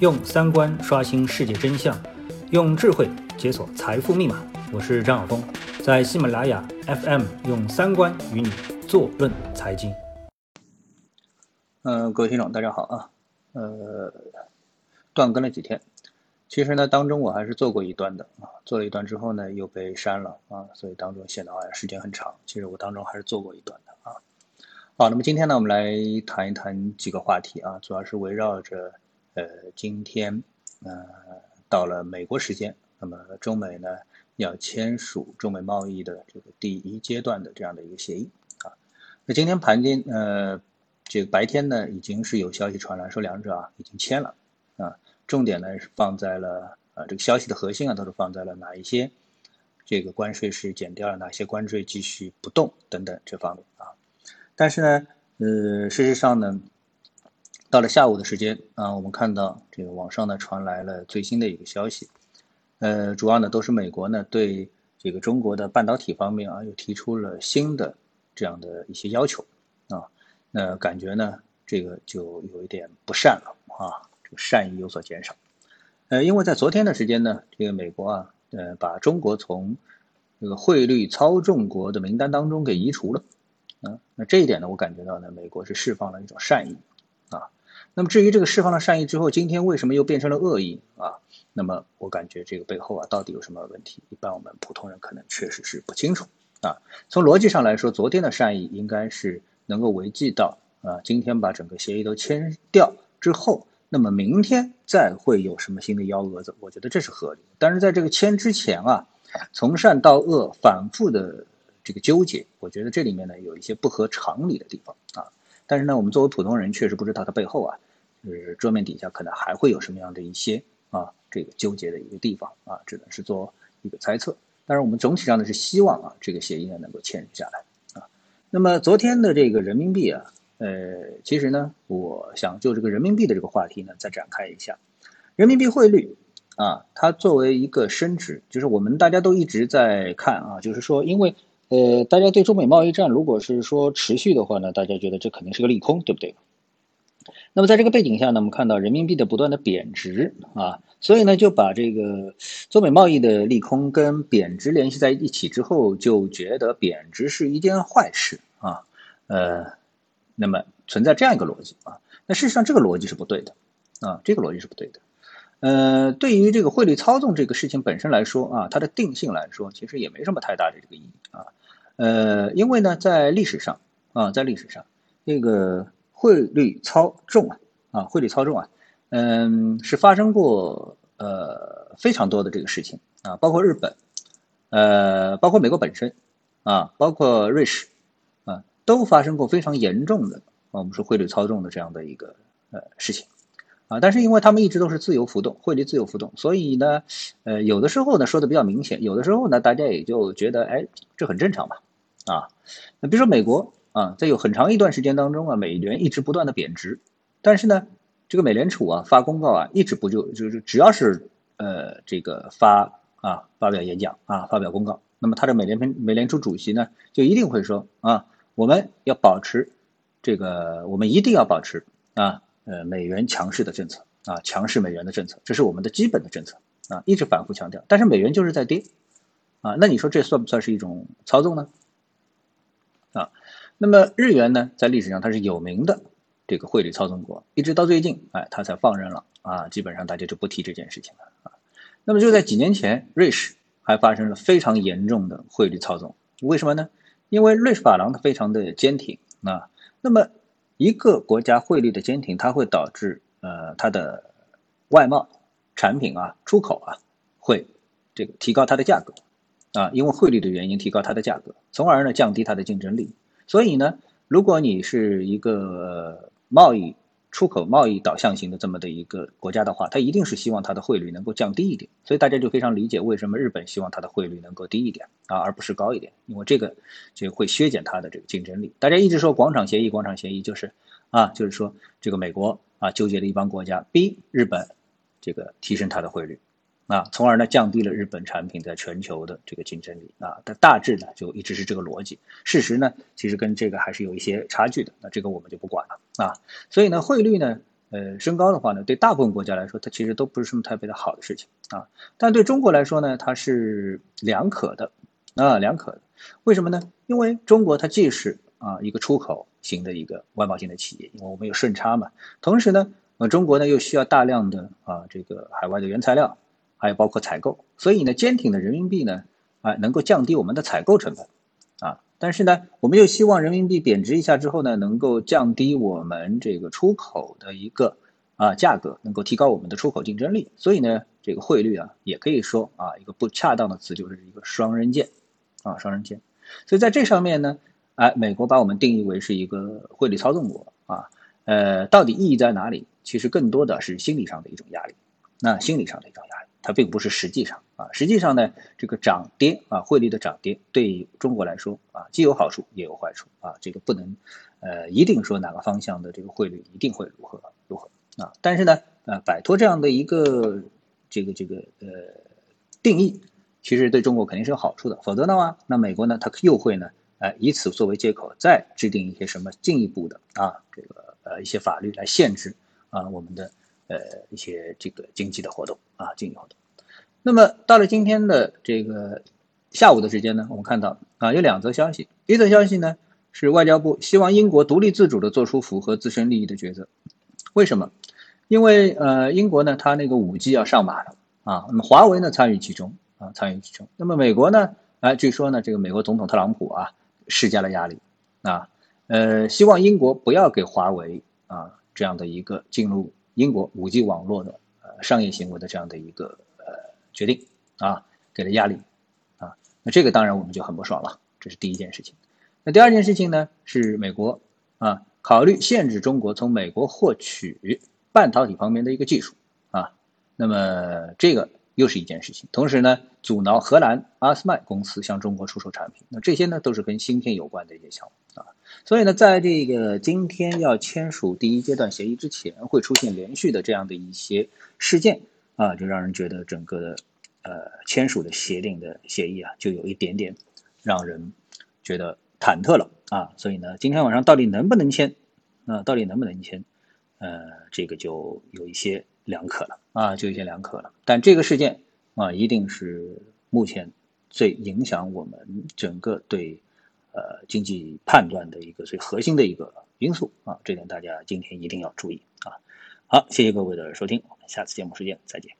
用三观刷新世界真相，用智慧解锁财富密码。我是张晓峰，在喜马拉雅 FM 用三观与你坐论财经。嗯，各位听众，大家好啊。呃，断更了几天，其实呢，当中我还是做过一段的啊，做了一段之后呢，又被删了啊，所以当中显得好像时间很长。其实我当中还是做过一段的啊。好，那么今天呢，我们来谈一谈几个话题啊，主要是围绕着呃，今天呃，到了美国时间，那么中美呢要签署中美贸易的这个第一阶段的这样的一个协议啊。那今天盘间呃，这个白天呢，已经是有消息传来说两者啊已经签了啊，重点呢是放在了啊这个消息的核心啊都是放在了哪一些这个关税是减掉了，哪些关税继续不动等等这方面啊。但是呢，呃，事实上呢，到了下午的时间啊，我们看到这个网上呢传来了最新的一个消息，呃，主要呢都是美国呢对这个中国的半导体方面啊又提出了新的这样的一些要求啊，那感觉呢这个就有一点不善了啊，这个善意有所减少，呃，因为在昨天的时间呢，这个美国啊，呃，把中国从这个汇率操纵国的名单当中给移除了。啊，那这一点呢，我感觉到呢，美国是释放了一种善意，那么至于这个释放了善意之后，今天为什么又变成了恶意啊？那么我感觉这个背后啊，到底有什么问题？一般我们普通人可能确实是不清楚啊。从逻辑上来说，昨天的善意应该是能够维系到啊，今天把整个协议都签掉之后，那么明天再会有什么新的幺蛾子？我觉得这是合理。但是在这个签之前啊，从善到恶反复的。这个纠结，我觉得这里面呢有一些不合常理的地方啊。但是呢，我们作为普通人，确实不知道它背后啊，就是桌面底下可能还会有什么样的一些啊这个纠结的一个地方啊，只能是做一个猜测。但是我们总体上呢是希望啊这个协议呢能够签下来啊。那么昨天的这个人民币啊，呃，其实呢，我想就这个人民币的这个话题呢再展开一下。人民币汇率啊，它作为一个升值，就是我们大家都一直在看啊，就是说因为。呃，大家对中美贸易战如果是说持续的话呢，大家觉得这肯定是个利空，对不对？那么在这个背景下呢，我们看到人民币的不断的贬值啊，所以呢就把这个中美贸易的利空跟贬值联系在一起之后，就觉得贬值是一件坏事啊。呃，那么存在这样一个逻辑啊，那事实上这个逻辑是不对的啊，这个逻辑是不对的。呃，对于这个汇率操纵这个事情本身来说啊，它的定性来说，其实也没什么太大的这个意义啊。呃，因为呢，在历史上啊，在历史上，这个汇率操纵啊，啊，汇率操纵啊，嗯，是发生过呃非常多的这个事情啊，包括日本，呃，包括美国本身啊，包括瑞士啊，都发生过非常严重的我们说汇率操纵的这样的一个呃事情。啊，但是因为他们一直都是自由浮动，汇率自由浮动，所以呢，呃，有的时候呢说的比较明显，有的时候呢大家也就觉得，哎，这很正常嘛，啊，那比如说美国啊，在有很长一段时间当中啊，美元一直不断的贬值，但是呢，这个美联储啊发公告啊，一直不就就是只要是呃这个发啊发表演讲啊发表公告，那么他的美联美联储主席呢就一定会说啊，我们要保持这个，我们一定要保持啊。呃，美元强势的政策啊，强势美元的政策，这是我们的基本的政策啊，一直反复强调。但是美元就是在跌啊，那你说这算不算是一种操纵呢？啊，那么日元呢，在历史上它是有名的这个汇率操纵国，一直到最近，哎，它才放任了啊，基本上大家就不提这件事情了啊。那么就在几年前，瑞士还发生了非常严重的汇率操纵，为什么呢？因为瑞士法郎它非常的坚挺啊，那么。一个国家汇率的坚挺，它会导致呃它的外贸产品啊出口啊会这个提高它的价格啊，因为汇率的原因提高它的价格，从而呢降低它的竞争力。所以呢，如果你是一个贸易。出口贸易导向型的这么的一个国家的话，它一定是希望它的汇率能够降低一点，所以大家就非常理解为什么日本希望它的汇率能够低一点啊，而不是高一点，因为这个就会削减它的这个竞争力。大家一直说广场协议，广场协议就是啊，就是说这个美国啊纠结的一帮国家逼日本这个提升它的汇率。啊，从而呢降低了日本产品在全球的这个竞争力啊，但大致呢就一直是这个逻辑。事实呢其实跟这个还是有一些差距的，那这个我们就不管了啊。所以呢汇率呢呃升高的话呢，对大部分国家来说，它其实都不是什么特别的好的事情啊。但对中国来说呢，它是两可的啊，两可的。为什么呢？因为中国它既是啊一个出口型的一个外贸型的企业，因为我们有顺差嘛，同时呢，呃中国呢又需要大量的啊这个海外的原材料，还有包括采购，所以呢坚挺的人民币呢啊能够降低我们的采购成本。啊但是呢，我们又希望人民币贬值一下之后呢，能够降低我们这个出口的一个啊价格，能够提高我们的出口竞争力。所以呢，这个汇率啊，也可以说啊，一个不恰当的词就是一个双刃剑，啊双刃剑。所以在这上面呢，哎，美国把我们定义为是一个汇率操纵国啊，呃，到底意义在哪里？其实更多的是心理上的一种压力，那心理上的一种压力。它并不是实际上啊，实际上呢，这个涨跌啊，汇率的涨跌对中国来说啊，既有好处也有坏处啊，这个不能呃一定说哪个方向的这个汇率一定会如何如何啊，但是呢，呃，摆脱这样的一个这个这个呃定义，其实对中国肯定是有好处的，否则的话，那美国呢，它又会呢，呃，以此作为借口再制定一些什么进一步的啊，这个呃一些法律来限制啊我们的。呃，一些这个经济的活动啊，经济活动。那么到了今天的这个下午的时间呢，我们看到啊，有两则消息。一则消息呢是外交部希望英国独立自主的做出符合自身利益的抉择。为什么？因为呃，英国呢，它那个五 G 要上马了啊，那么华为呢参与其中啊，参与其中。那么美国呢，啊，据说呢，这个美国总统特朗普啊施加了压力啊，呃，希望英国不要给华为啊这样的一个进入。英国五 G 网络的呃商业行为的这样的一个呃决定啊，给了压力啊，那这个当然我们就很不爽了，这是第一件事情。那第二件事情呢，是美国啊考虑限制中国从美国获取半导体方面的一个技术啊，那么这个又是一件事情。同时呢，阻挠荷兰阿斯麦公司向中国出售产品，那这些呢都是跟芯片有关的一些项目啊。所以呢，在这个今天要签署第一阶段协议之前，会出现连续的这样的一些事件啊，就让人觉得整个的呃签署的协定的协议啊，就有一点点让人觉得忐忑了啊。所以呢，今天晚上到底能不能签？那到底能不能签？呃，这个就有一些两可了啊，就有一些两可了。但这个事件啊，一定是目前最影响我们整个对。呃，经济判断的一个最核心的一个因素啊，这点大家今天一定要注意啊。好，谢谢各位的收听，我们下次节目时间再见。